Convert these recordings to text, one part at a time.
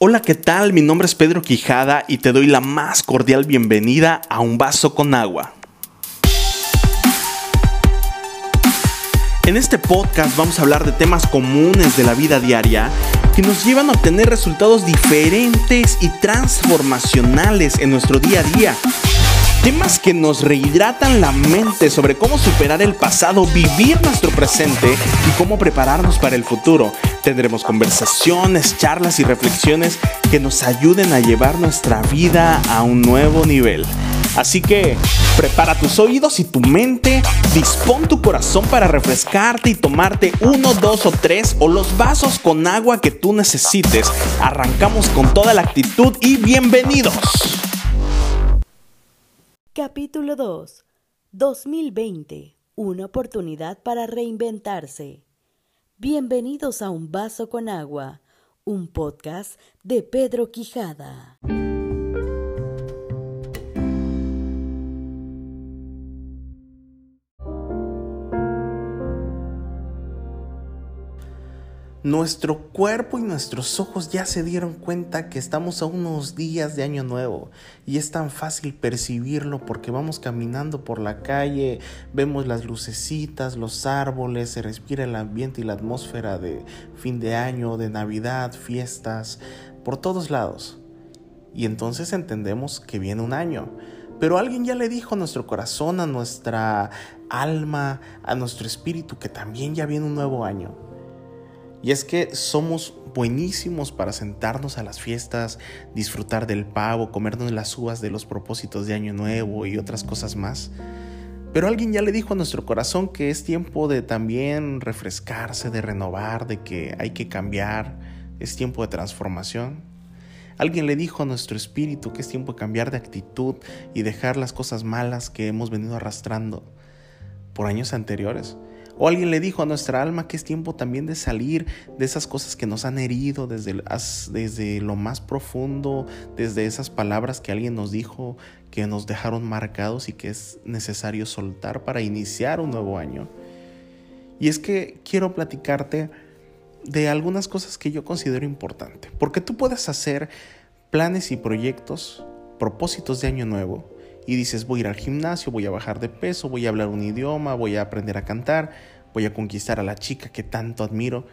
Hola, ¿qué tal? Mi nombre es Pedro Quijada y te doy la más cordial bienvenida a Un Vaso con Agua. En este podcast vamos a hablar de temas comunes de la vida diaria que nos llevan a obtener resultados diferentes y transformacionales en nuestro día a día. Temas que nos rehidratan la mente sobre cómo superar el pasado, vivir nuestro presente y cómo prepararnos para el futuro. Tendremos conversaciones, charlas y reflexiones que nos ayuden a llevar nuestra vida a un nuevo nivel. Así que prepara tus oídos y tu mente, dispón tu corazón para refrescarte y tomarte uno, dos o tres o los vasos con agua que tú necesites. Arrancamos con toda la actitud y bienvenidos. Capítulo 2. 2020. Una oportunidad para reinventarse. Bienvenidos a Un Vaso con Agua, un podcast de Pedro Quijada. Nuestro cuerpo y nuestros ojos ya se dieron cuenta que estamos a unos días de año nuevo y es tan fácil percibirlo porque vamos caminando por la calle, vemos las lucecitas, los árboles, se respira el ambiente y la atmósfera de fin de año, de Navidad, fiestas, por todos lados. Y entonces entendemos que viene un año. Pero alguien ya le dijo a nuestro corazón, a nuestra alma, a nuestro espíritu que también ya viene un nuevo año. Y es que somos buenísimos para sentarnos a las fiestas, disfrutar del pavo, comernos las uvas de los propósitos de Año Nuevo y otras cosas más. Pero alguien ya le dijo a nuestro corazón que es tiempo de también refrescarse, de renovar, de que hay que cambiar, es tiempo de transformación. Alguien le dijo a nuestro espíritu que es tiempo de cambiar de actitud y dejar las cosas malas que hemos venido arrastrando por años anteriores. O alguien le dijo a nuestra alma que es tiempo también de salir de esas cosas que nos han herido desde, desde lo más profundo, desde esas palabras que alguien nos dijo que nos dejaron marcados y que es necesario soltar para iniciar un nuevo año. Y es que quiero platicarte de algunas cosas que yo considero importante, porque tú puedes hacer planes y proyectos, propósitos de año nuevo, y dices voy a ir al gimnasio, voy a bajar de peso, voy a hablar un idioma, voy a aprender a cantar, voy a conquistar a la chica que tanto admiro.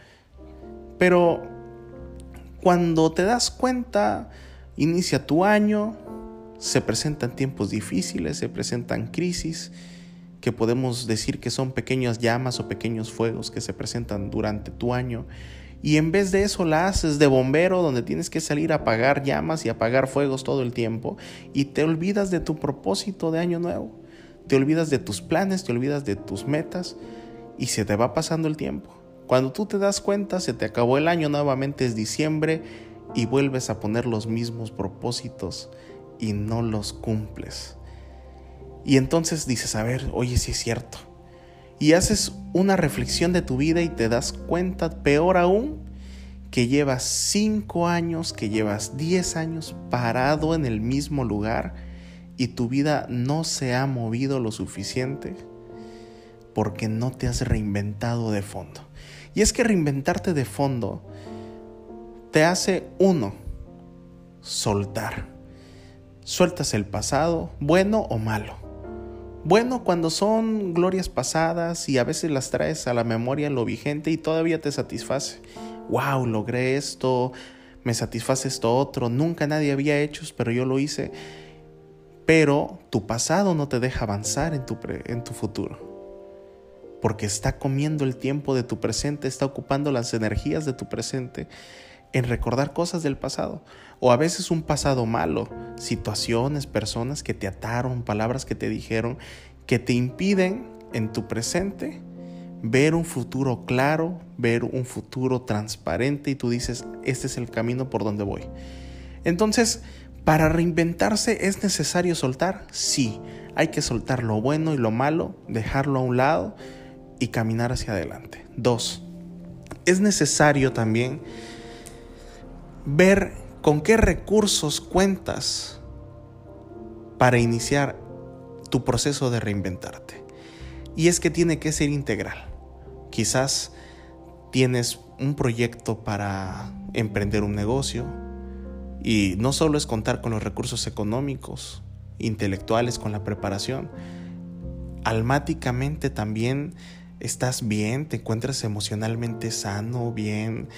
Pero cuando te das cuenta, inicia tu año, se presentan tiempos difíciles, se presentan crisis que podemos decir que son pequeñas llamas o pequeños fuegos que se presentan durante tu año y en vez de eso la haces de bombero donde tienes que salir a apagar llamas y apagar fuegos todo el tiempo y te olvidas de tu propósito de año nuevo. Te olvidas de tus planes, te olvidas de tus metas y se te va pasando el tiempo. Cuando tú te das cuenta, se te acabó el año, nuevamente es diciembre y vuelves a poner los mismos propósitos y no los cumples. Y entonces dices, a ver, oye, si es cierto y haces una reflexión de tu vida y te das cuenta, peor aún, que llevas cinco años, que llevas diez años parado en el mismo lugar y tu vida no se ha movido lo suficiente porque no te has reinventado de fondo. Y es que reinventarte de fondo te hace uno, soltar. Sueltas el pasado, bueno o malo bueno, cuando son glorias pasadas y a veces las traes a la memoria lo vigente y todavía te satisface. Wow, logré esto, me satisface esto otro, nunca nadie había hecho, pero yo lo hice. Pero tu pasado no te deja avanzar en tu, en tu futuro. Porque está comiendo el tiempo de tu presente, está ocupando las energías de tu presente en recordar cosas del pasado. O a veces un pasado malo, situaciones, personas que te ataron, palabras que te dijeron, que te impiden en tu presente ver un futuro claro, ver un futuro transparente y tú dices, este es el camino por donde voy. Entonces, para reinventarse es necesario soltar, sí, hay que soltar lo bueno y lo malo, dejarlo a un lado y caminar hacia adelante. Dos, es necesario también ver con qué recursos cuentas para iniciar tu proceso de reinventarte. Y es que tiene que ser integral. Quizás tienes un proyecto para emprender un negocio, Y no solo es contar con los recursos económicos, intelectuales, con la preparación. Almáticamente también estás bien, te encuentras emocionalmente sano, bien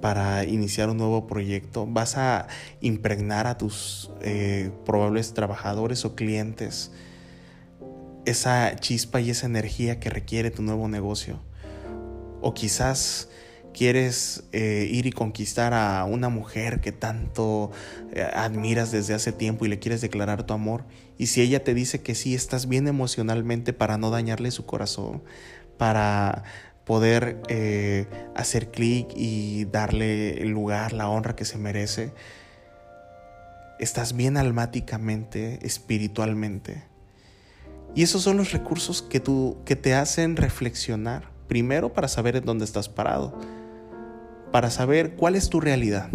para iniciar un nuevo proyecto. Vas a impregnar a tus eh, probables trabajadores o clientes esa chispa y esa energía que requiere tu nuevo negocio. O quizás quieres eh, ir y conquistar a una mujer que tanto eh, admiras desde hace tiempo y le quieres declarar tu amor. Y si ella te dice que sí, estás bien emocionalmente para no dañarle su corazón, para poder eh, hacer clic y darle el lugar, la honra que se merece. Estás bien almáticamente, espiritualmente. Y esos son los recursos que, tú, que te hacen reflexionar. Primero para saber en dónde estás parado. Para saber cuál es tu realidad.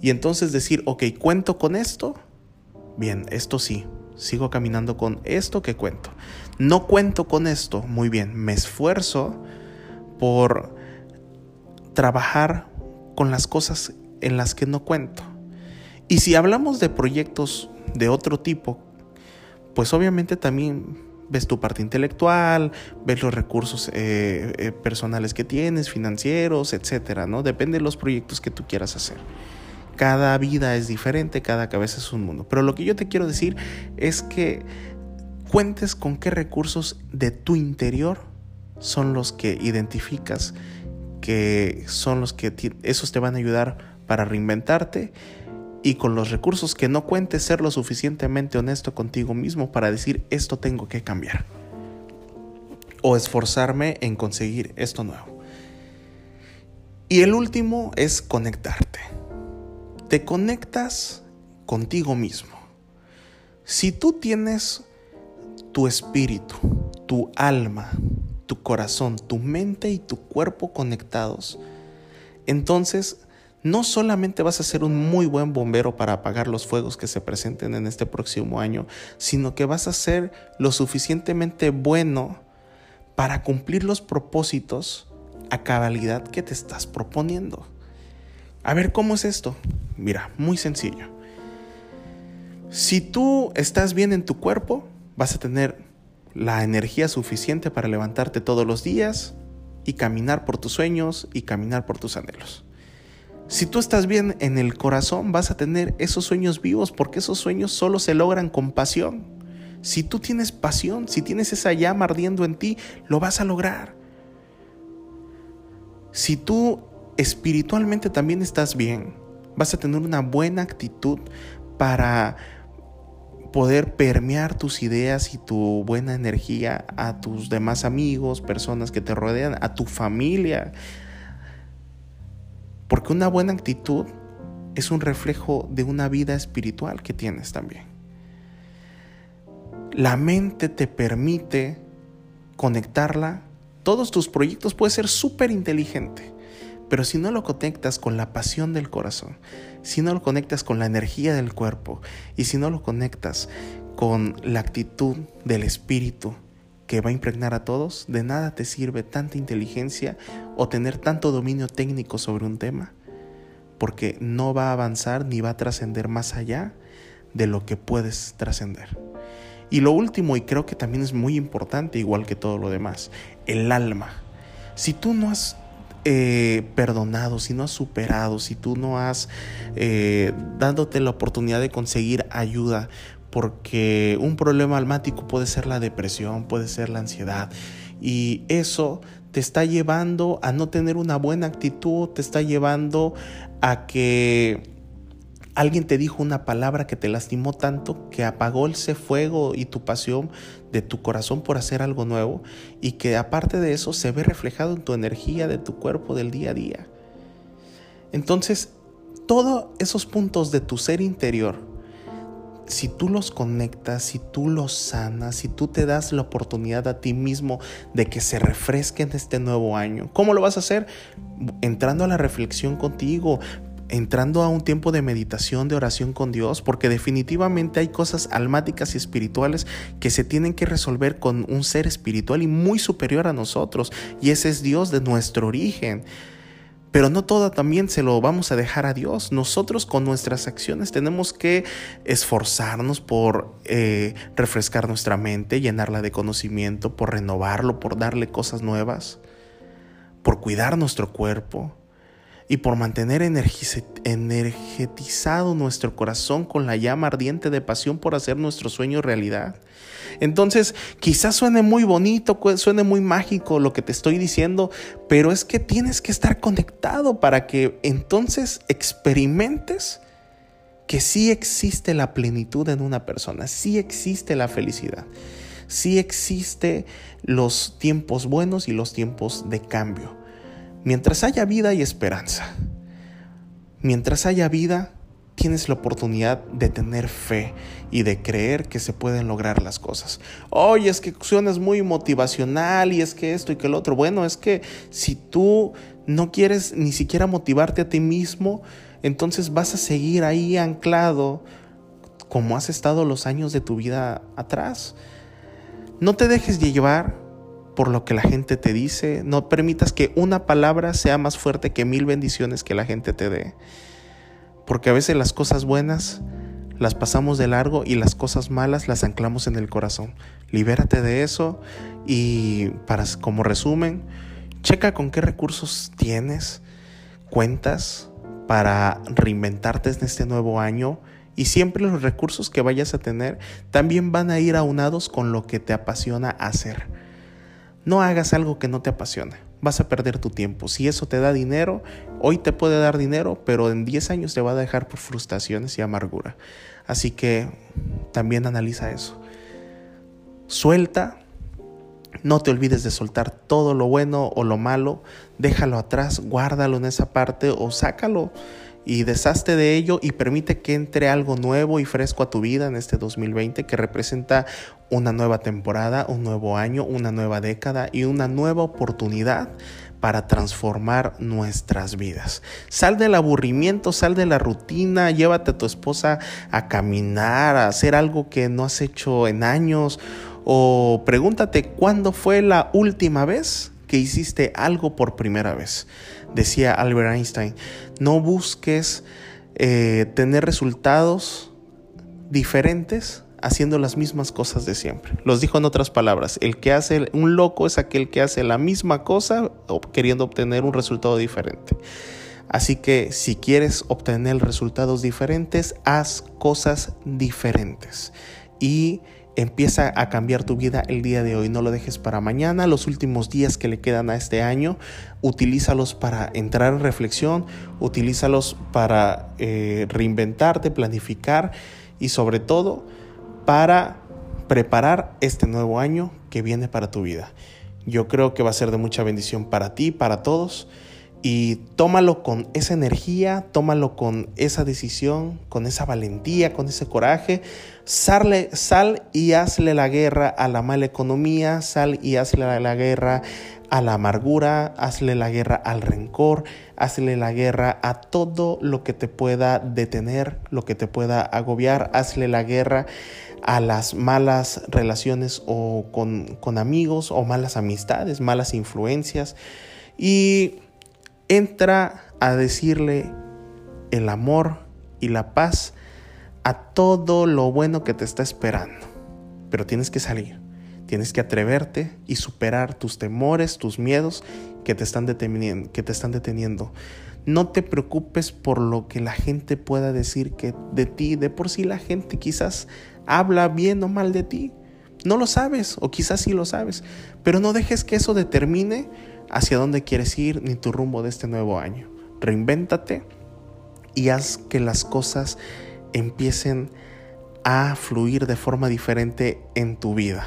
Y entonces decir, ok, cuento con esto. Bien, esto sí. Sigo caminando con esto que cuento. No cuento con esto. Muy bien, me esfuerzo por trabajar con las cosas en las que no cuento. Y si hablamos de proyectos de otro tipo, pues obviamente también ves tu parte intelectual, ves los recursos eh, eh, personales que tienes, financieros, etcétera, ¿no? Depende de los proyectos que tú quieras hacer. Cada vida es diferente, cada cabeza es un mundo. Pero lo que yo te quiero decir es que cuentes con qué recursos de tu interior son los que identificas, que son los que esos te van a ayudar para reinventarte y con los recursos que no cuentes ser lo suficientemente honesto contigo mismo para decir esto tengo que cambiar o esforzarme en conseguir esto nuevo. Y el último es conectarte. Te conectas contigo mismo. Si tú tienes tu espíritu, tu alma, tu corazón, tu mente y tu cuerpo conectados, entonces no solamente vas a ser un muy buen bombero para apagar los fuegos que se presenten en este próximo año, sino que vas a ser lo suficientemente bueno para cumplir los propósitos a cabalidad que te estás proponiendo. A ver, ¿cómo es esto? Mira, muy sencillo. Si tú estás bien en tu cuerpo, vas a tener la energía suficiente para levantarte todos los días y caminar por tus sueños y caminar por tus anhelos. Si tú estás bien en el corazón, vas a tener esos sueños vivos porque esos sueños solo se logran con pasión. Si tú tienes pasión, si tienes esa llama ardiendo en ti, lo vas a lograr. Si tú espiritualmente también estás bien, vas a tener una buena actitud para poder permear tus ideas y tu buena energía a tus demás amigos, personas que te rodean, a tu familia, porque una buena actitud es un reflejo de una vida espiritual que tienes también. La mente te permite conectarla. Todos tus proyectos pueden ser súper inteligente, pero si no lo conectas con la pasión del corazón, si no lo conectas con la energía del cuerpo y si no lo conectas con la actitud del espíritu, que va a impregnar a todos, de nada te sirve tanta inteligencia o tener tanto dominio técnico sobre un tema, porque no va a avanzar ni va a trascender más allá de lo que puedes trascender. Y lo último, y creo que también es muy importante, igual que todo lo demás, el alma. Si tú no has eh, perdonado, si no has superado, si tú no has eh, dándote la oportunidad de conseguir ayuda porque un problema almático puede ser la depresión, puede ser la ansiedad y eso te está llevando a no tener una buena actitud, te está llevando a que alguien te dijo una palabra que te lastimó tanto que apagó ese fuego y tu pasión de tu corazón por hacer algo nuevo y que aparte de eso se ve reflejado en tu energía de tu cuerpo del día a día. Entonces, todos esos puntos de tu ser interior si tú los conectas, si tú los sanas, si tú te das la oportunidad a ti mismo de que se refresquen este nuevo año, ¿cómo lo vas a hacer? Entrando a la reflexión contigo, entrando a un tiempo de meditación, de oración con Dios, porque definitivamente hay cosas almáticas y espirituales que se tienen que resolver con un ser espiritual y muy superior a nosotros, y ese es Dios de nuestro origen. Pero no todo también se lo vamos a dejar a Dios. Nosotros con nuestras acciones tenemos que esforzarnos por eh, refrescar nuestra mente, llenarla de conocimiento, por renovarlo, por darle cosas nuevas, por cuidar nuestro cuerpo y por mantener energetizado nuestro corazón con la llama ardiente de pasión por hacer nuestro sueño realidad. Entonces, quizás suene muy bonito, suene muy mágico lo que te estoy diciendo, pero es que tienes que estar conectado para que entonces experimentes que sí existe la plenitud en una persona, sí existe la felicidad, sí existe los tiempos buenos y los tiempos de cambio. Mientras haya vida y esperanza. Mientras haya vida, tienes la oportunidad de tener fe y de creer que se pueden lograr las cosas. Oye, es que suenas muy motivacional y es que esto y que el otro. Bueno, es que si tú no quieres ni siquiera motivarte a ti mismo, entonces vas a seguir ahí anclado como has estado los años de tu vida atrás. No te dejes llevar por lo que la gente te dice, no permitas que una palabra sea más fuerte que mil bendiciones que la gente te dé porque a veces las cosas buenas las pasamos de largo y las cosas malas las anclamos en el corazón. Libérate de eso y para como resumen, checa con qué recursos tienes, cuentas para reinventarte en este nuevo año y siempre los recursos que vayas a tener también van a ir aunados con lo que te apasiona hacer. No hagas algo que no te apasiona vas a perder tu tiempo. Si eso te da dinero, hoy te puede dar dinero, pero en 10 años te va a dejar por frustraciones y amargura. Así que también analiza eso. Suelta, no te olvides de soltar todo lo bueno o lo malo, déjalo atrás, guárdalo en esa parte o sácalo y deshazte de ello y permite que entre algo nuevo y fresco a tu vida en este 2020 que representa una nueva temporada, un nuevo año, una nueva década y una nueva oportunidad para transformar nuestras vidas. Sal del aburrimiento, sal de la rutina, llévate a tu esposa a caminar, a hacer algo que no has hecho en años o pregúntate cuándo fue la última vez que hiciste algo por primera vez. Decía Albert Einstein, no busques eh, tener resultados diferentes haciendo las mismas cosas de siempre. Los dijo en otras palabras, el que hace un loco es aquel que hace la misma cosa queriendo obtener un resultado diferente. Así que si quieres obtener resultados diferentes, haz cosas diferentes. Y Empieza a cambiar tu vida el día de hoy, no lo dejes para mañana, los últimos días que le quedan a este año, utilízalos para entrar en reflexión, utilízalos para eh, reinventarte, planificar y sobre todo para preparar este nuevo año que viene para tu vida. Yo creo que va a ser de mucha bendición para ti, para todos y tómalo con esa energía, tómalo con esa decisión, con esa valentía, con ese coraje. Sal, sal y hazle la guerra a la mala economía, sal y hazle la guerra a la amargura, hazle la guerra al rencor, hazle la guerra a todo lo que te pueda detener, lo que te pueda agobiar, hazle la guerra a las malas relaciones o con, con amigos o malas amistades, malas influencias. Y entra a decirle el amor y la paz a todo lo bueno que te está esperando. Pero tienes que salir, tienes que atreverte y superar tus temores, tus miedos que te están deteniendo. Que te están deteniendo. No te preocupes por lo que la gente pueda decir que de ti, de por sí la gente quizás habla bien o mal de ti. No lo sabes o quizás sí lo sabes, pero no dejes que eso determine hacia dónde quieres ir ni tu rumbo de este nuevo año. Reinvéntate y haz que las cosas empiecen a fluir de forma diferente en tu vida.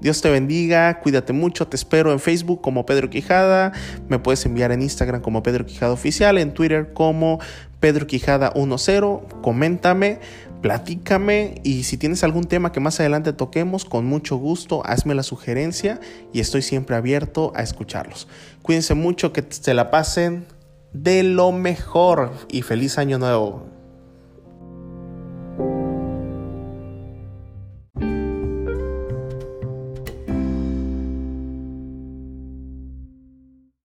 Dios te bendiga, cuídate mucho, te espero en Facebook como Pedro Quijada, me puedes enviar en Instagram como Pedro Quijada Oficial, en Twitter como Pedro Quijada 10, coméntame, platícame y si tienes algún tema que más adelante toquemos, con mucho gusto, hazme la sugerencia y estoy siempre abierto a escucharlos. Cuídense mucho, que se la pasen de lo mejor y feliz año nuevo.